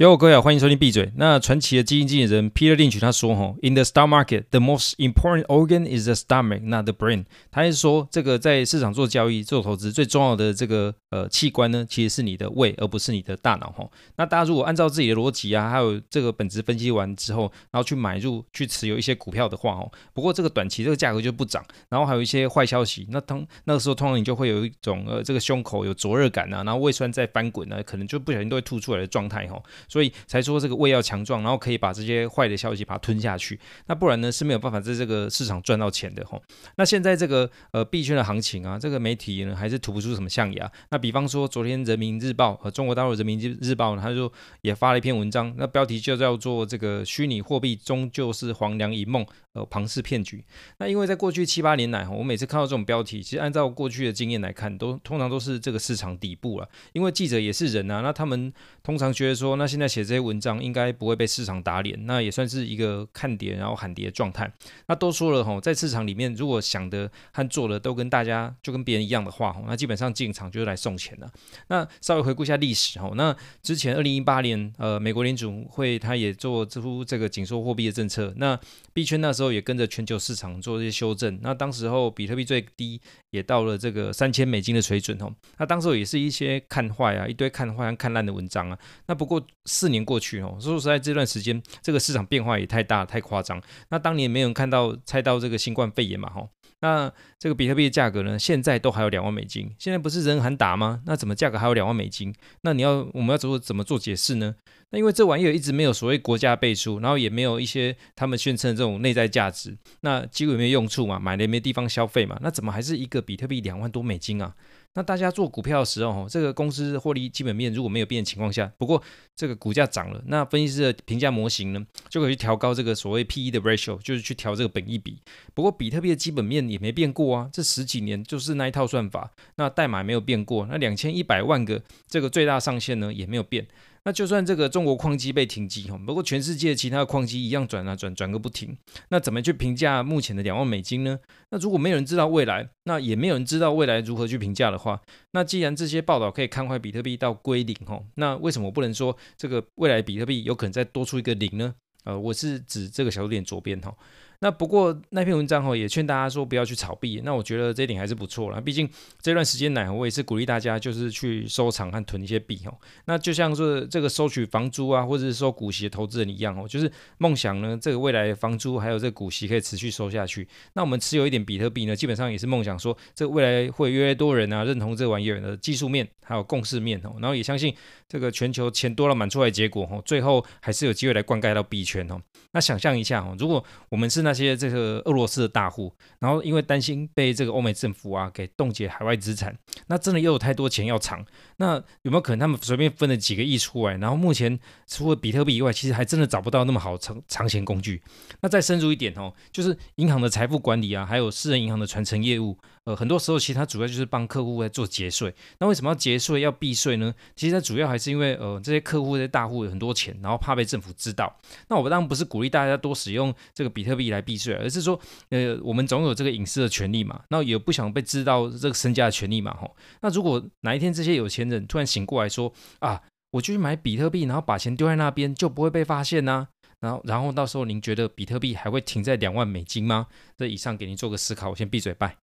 哟，各位好，欢迎收听闭嘴。那传奇的基金经理人 Peter Lynch 他说：“哈，In the stock market, the most important organ is the stomach, not the brain。”他是说，这个在市场做交易、做投资最重要的这个呃器官呢，其实是你的胃，而不是你的大脑。哈，那大家如果按照自己的逻辑啊，还有这个本质分析完之后，然后去买入、去持有一些股票的话，哦，不过这个短期这个价格就不涨，然后还有一些坏消息，那通那个时候通常你就会有一种呃这个胸口有灼热感啊，然后胃酸在翻滚啊，可能就不小心都会吐出来的状态。哈，所以才说这个。胃要强壮，然后可以把这些坏的消息把它吞下去，那不然呢是没有办法在这个市场赚到钱的吼。那现在这个呃币圈的行情啊，这个媒体呢还是吐不出什么象牙。那比方说昨天人民日报和中国大陆人民日报呢，他就也发了一篇文章，那标题就叫做这个虚拟货币终究是黄粱一梦，呃庞氏骗局。那因为在过去七八年来，我每次看到这种标题，其实按照过去的经验来看，都通常都是这个市场底部了。因为记者也是人啊，那他们通常觉得说，那现在写这些文章。应该不会被市场打脸，那也算是一个看跌然后喊跌的状态。那都说了吼，在市场里面，如果想的和做的都跟大家就跟别人一样的话吼，那基本上进场就是来送钱的。那稍微回顾一下历史吼，那之前二零一八年，呃，美国联储会他也做出这个紧缩货币的政策，那币圈那时候也跟着全球市场做这些修正。那当时候比特币最低也到了这个三千美金的水准吼，那当时候也是一些看坏啊，一堆看坏和看烂的文章啊。那不过四年过去哦。说实在，这段时间这个市场变化也太大太夸张。那当年没有人看到猜到这个新冠肺炎嘛？吼，那这个比特币的价格呢，现在都还有两万美金。现在不是人喊打吗？那怎么价格还有两万美金？那你要我们要怎么怎么做解释呢？那因为这玩意儿一直没有所谓国家背书，然后也没有一些他们宣称的这种内在价值，那几乎也没有用处嘛，买了也没地方消费嘛，那怎么还是一个比特币两万多美金啊？那大家做股票的时候，这个公司获利基本面如果没有变的情况下，不过这个股价涨了，那分析师的评价模型呢，就可以去调高这个所谓 PE 的 ratio，就是去调这个本益比。不过比特币的基本面也没变过啊，这十几年就是那一套算法，那代码没有变过，那两千一百万个这个最大上限呢也没有变。那就算这个中国矿机被停机哈，不过全世界其他的矿机一样转啊转，转个不停。那怎么去评价目前的两万美金呢？那如果没有人知道未来，那也没有人知道未来如何去评价的话，那既然这些报道可以看坏比特币到归零哈，那为什么不能说这个未来比特币有可能再多出一个零呢？呃，我是指这个小数点左边哈。那不过那篇文章哦也劝大家说不要去炒币，那我觉得这一点还是不错啦。毕竟这段时间来，我也是鼓励大家就是去收藏和囤一些币哦。那就像是这个收取房租啊，或者是收股息的投资人一样哦，就是梦想呢，这个未来房租还有这个股息可以持续收下去。那我们持有一点比特币呢，基本上也是梦想说，这个未来会越来越多人啊认同这玩意儿的技术面还有共识面哦，然后也相信这个全球钱多了满出来结果哦，最后还是有机会来灌溉到币圈哦。那想象一下哦，如果我们是那那些这个俄罗斯的大户，然后因为担心被这个欧美政府啊给冻结海外资产，那真的又有太多钱要藏，那有没有可能他们随便分了几个亿出来？然后目前除了比特币以外，其实还真的找不到那么好藏藏钱工具。那再深入一点哦，就是银行的财富管理啊，还有私人银行的传承业务。呃，很多时候其实它主要就是帮客户在做节税。那为什么要节税要避税呢？其实它主要还是因为呃这些客户这些大户有很多钱，然后怕被政府知道。那我当然不是鼓励大家多使用这个比特币来避税，而是说呃我们总有这个隐私的权利嘛，那也不想被知道这个身家的权利嘛，吼。那如果哪一天这些有钱人突然醒过来说啊，我就去买比特币，然后把钱丢在那边，就不会被发现呢？然后然后到时候您觉得比特币还会停在两万美金吗？这以上给您做个思考，我先闭嘴拜。